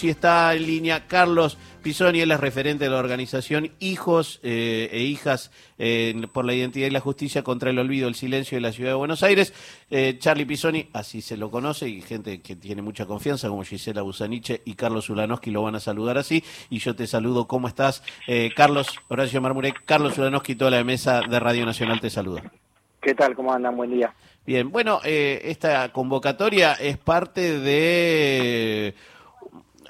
Si está en línea Carlos Pisoni, él es referente de la organización Hijos eh, e Hijas eh, por la Identidad y la Justicia contra el Olvido, el Silencio de la Ciudad de Buenos Aires. Eh, Charlie Pisoni, así se lo conoce, y gente que tiene mucha confianza, como Gisela Busaniche y Carlos Ulanowski, lo van a saludar así. Y yo te saludo, ¿cómo estás? Carlos, Horacio Marmurek, Carlos Ulanowski, toda la mesa de Radio Nacional te saluda. ¿Qué tal? ¿Cómo andan? Buen día. Bien, bueno, esta convocatoria es parte de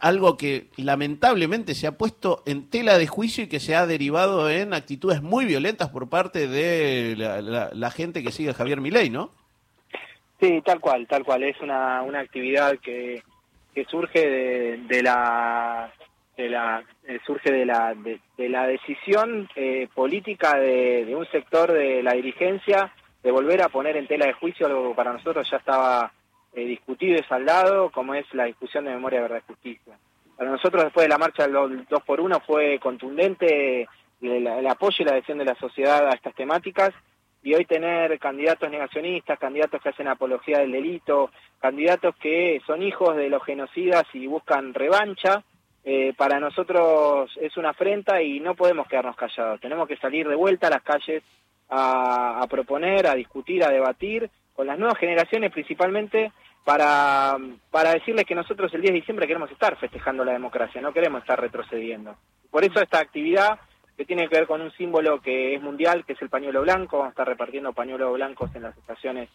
algo que lamentablemente se ha puesto en tela de juicio y que se ha derivado en actitudes muy violentas por parte de la, gente que sigue a Javier Milei, ¿no? Sí, tal cual, tal cual. Es una, una actividad que, que surge de, la de la eh, surge de la de, la decisión eh, política de, de un sector de la dirigencia de volver a poner en tela de juicio algo que para nosotros ya estaba eh, discutido y saldado, como es la discusión de memoria, verdad y justicia. Para nosotros, después de la marcha del 2 por 1 fue contundente el, apoyo y la adhesión de la sociedad a estas temáticas, y hoy tener candidatos negacionistas, candidatos que hacen apología del delito, candidatos que son hijos de los genocidas y buscan revancha, eh, para nosotros es una afrenta y no podemos quedarnos callados. Tenemos que salir de vuelta a las calles a proponer, a discutir, a debatir con las nuevas generaciones principalmente para, para decirles que nosotros el 10 de diciembre queremos estar festejando la democracia, no queremos estar retrocediendo. Por eso esta actividad que tiene que ver con un símbolo que es mundial, que es el pañuelo blanco, vamos a estar repartiendo pañuelos blancos en las estaciones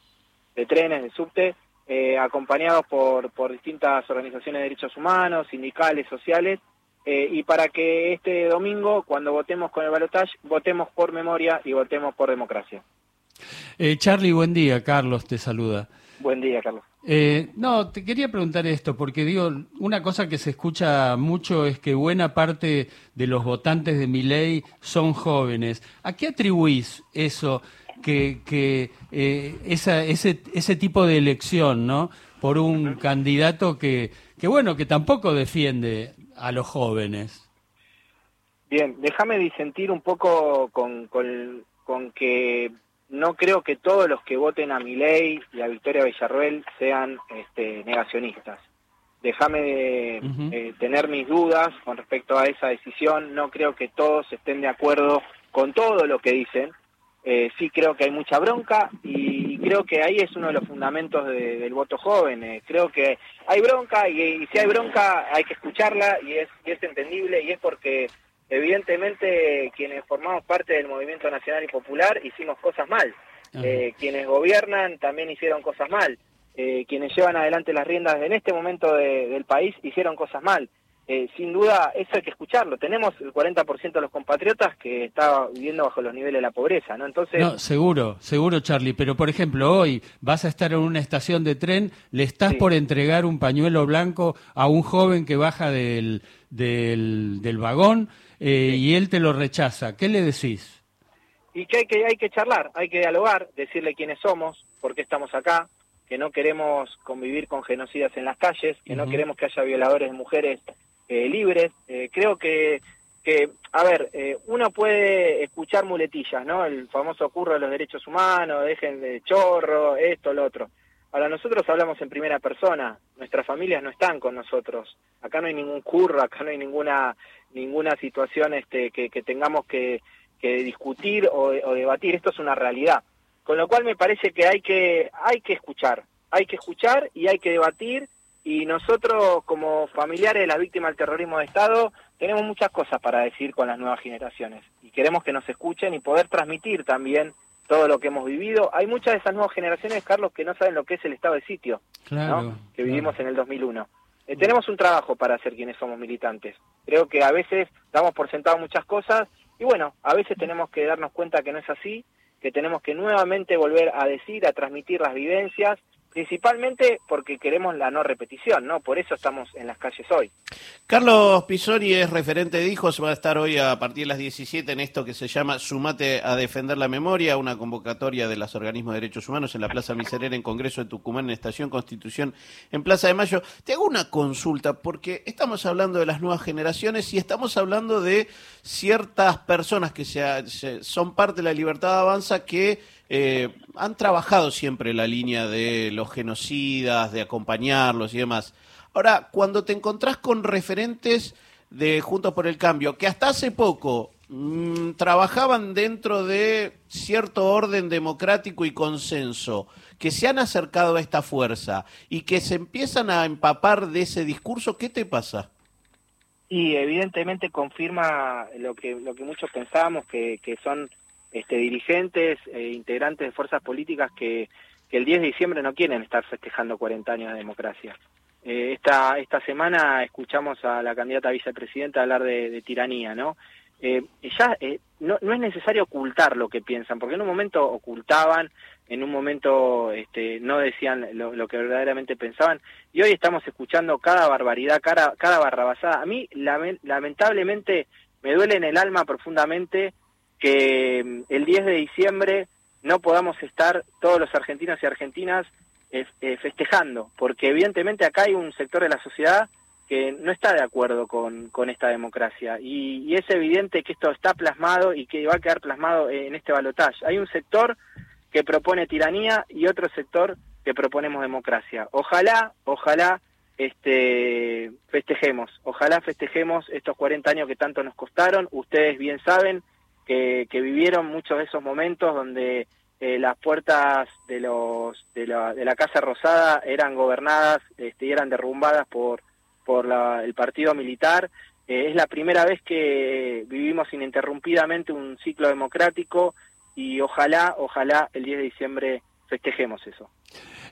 de trenes, de subte, eh, acompañados por, por distintas organizaciones de derechos humanos, sindicales, sociales, eh, y para que este domingo, cuando votemos con el balotaje, votemos por memoria y votemos por democracia. Eh, Charlie, buen día. Carlos te saluda. Buen día, Carlos. Eh, no, te quería preguntar esto, porque digo, una cosa que se escucha mucho es que buena parte de los votantes de mi ley son jóvenes. ¿A qué atribuís eso, que, que eh, esa, ese, ese tipo de elección, ¿no? Por un candidato que, que, bueno, que tampoco defiende a los jóvenes. Bien, déjame disentir un poco con, con, con que no creo que todos los que voten a Milei y a Victoria Villarruel sean este, negacionistas. Déjame eh, tener mis dudas con respecto a esa decisión. No creo que todos estén de acuerdo con todo lo que dicen. Eh, sí creo que hay mucha bronca y creo que ahí es uno de los fundamentos del voto joven. Eh, creo que hay bronca y, si hay bronca hay que escucharla y es, y es entendible y es porque evidentemente quienes formamos parte del movimiento nacional y popular hicimos cosas mal. Eh, quienes gobiernan también hicieron cosas mal. Eh, quienes llevan adelante las riendas en este momento del país hicieron cosas mal. Eh, sin duda, eso hay que escucharlo. Tenemos el 40% de los compatriotas que está viviendo bajo los niveles de la pobreza, ¿no? Entonces... No, seguro, seguro, Charlie. Pero, por ejemplo, hoy vas a estar en una estación de tren, le estás por entregar un pañuelo blanco a un joven que baja del, del, del vagón eh, y él te lo rechaza. ¿Qué le decís? Y que hay, que hay que charlar, hay que dialogar, decirle quiénes somos, por qué estamos acá, que no queremos convivir con genocidas en las calles, que no queremos que haya violadores de mujeres eh, libres. Eh, creo que, que, a ver, eh, uno puede escuchar muletillas, ¿no? El famoso curro de los derechos humanos, dejen de chorro, esto, lo otro. Ahora, nosotros hablamos en primera persona, nuestras familias no están con nosotros. Acá no hay ningún curro, acá no hay ninguna ninguna situación este, que, tengamos que, discutir o, o, debatir. Esto es una realidad. Con lo cual me parece que hay que hay que escuchar, hay que escuchar y hay que debatir y nosotros como familiares de las víctimas del terrorismo de Estado tenemos muchas cosas para decir con las nuevas generaciones y queremos que nos escuchen y poder transmitir también todo lo que hemos vivido. Hay muchas de esas nuevas generaciones, Carlos, que no saben lo que es el estado de sitio que vivimos en el 2001. Eh, tenemos un trabajo para hacer quienes somos militantes. Creo que a veces damos por sentado muchas cosas y bueno, a veces tenemos que darnos cuenta que no es así, que tenemos que nuevamente volver a decir, a transmitir las vivencias principalmente porque queremos la no repetición, ¿no? Por eso estamos en las calles hoy. Carlos Pisori es referente de hijos, va a estar hoy a partir de las 17 en esto que se llama Sumate a defender la memoria, una convocatoria de los organismos de derechos humanos en la Plaza Miserera en Congreso de Tucumán en Estación Constitución en Plaza de Mayo. Te hago una consulta porque estamos hablando de las nuevas generaciones y estamos hablando de ciertas personas que se, son parte de la libertad avanza que eh, han trabajado siempre la línea de los genocidas, de acompañarlos y demás. Ahora, cuando te encontrás con referentes de Juntos por el Cambio, que hasta hace poco mm, trabajaban dentro de cierto orden democrático y consenso, que se han acercado a esta fuerza y que se empiezan a empapar de ese discurso, ¿qué te pasa? Y evidentemente confirma lo que lo que muchos pensábamos que, que son este, dirigentes e integrantes de fuerzas políticas que, el 10 de diciembre no quieren estar festejando 40 años de democracia. Eh, esta, esta semana escuchamos a la candidata a vicepresidenta hablar de, tiranía, ¿no? Eh, ya eh, no, no es necesario ocultar lo que piensan, porque en un momento ocultaban, en un momento este, no decían lo, lo, que verdaderamente pensaban, y hoy estamos escuchando cada barbaridad, cada, cada barrabasada. A mí, lamentablemente, me duele en el alma profundamente que mm, el 10 de diciembre no podamos estar todos los argentinos y argentinas eh, eh, festejando, porque evidentemente acá hay un sector de la sociedad que no está de acuerdo con, con esta democracia y, y, es evidente que esto está plasmado y que va a quedar plasmado en este balotaje. Hay un sector que propone tiranía y otro sector que proponemos democracia. Ojalá, ojalá este festejemos, ojalá festejemos estos 40 años que tanto nos costaron. Ustedes bien saben que, que vivieron muchos de esos momentos donde eh, las puertas de los de la, de la Casa Rosada eran gobernadas este, y eran derrumbadas por por la, el partido militar. Eh, es la primera vez que vivimos ininterrumpidamente un ciclo democrático y ojalá, ojalá el 10 de diciembre festejemos eso.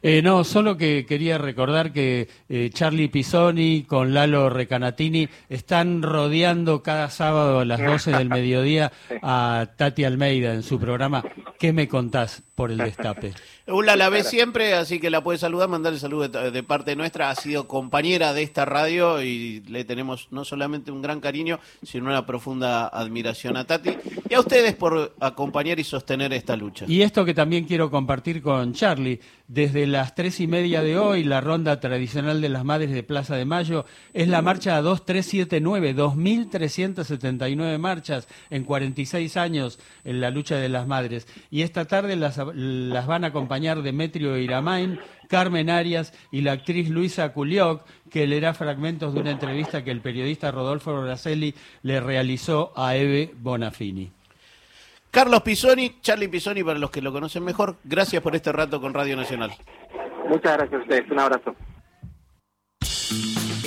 Eh, no, solo que quería recordar que eh, Charlie Pisoni con Lalo Recanatini están rodeando cada sábado a las 12 del mediodía a Tati Almeida en su programa. ¿Qué me contás por el destape? Ula la ve siempre, así que la puede saludar, mandarle saludos de, de, parte nuestra. Ha sido compañera de esta radio y le tenemos no solamente un gran cariño, sino una profunda admiración a Tati y a ustedes por acompañar y sostener esta lucha. Y esto que también quiero compartir con Charlie, desde las tres y media de hoy, la ronda tradicional de las madres de Plaza de Mayo es la marcha 2379, 2.379 marchas en 46 años en la lucha de las madres. Y esta tarde las, las van a acompañar Demetrio Iramain, Carmen Arias y la actriz Luisa Culioc, que leerá fragmentos de una entrevista que el periodista Rodolfo Braselli le realizó a Eve Bonafini. Carlos Pisoni, Charlie Pisoni, para los que lo conocen mejor, gracias por este rato con Radio Nacional. Muchas gracias a ustedes, un abrazo.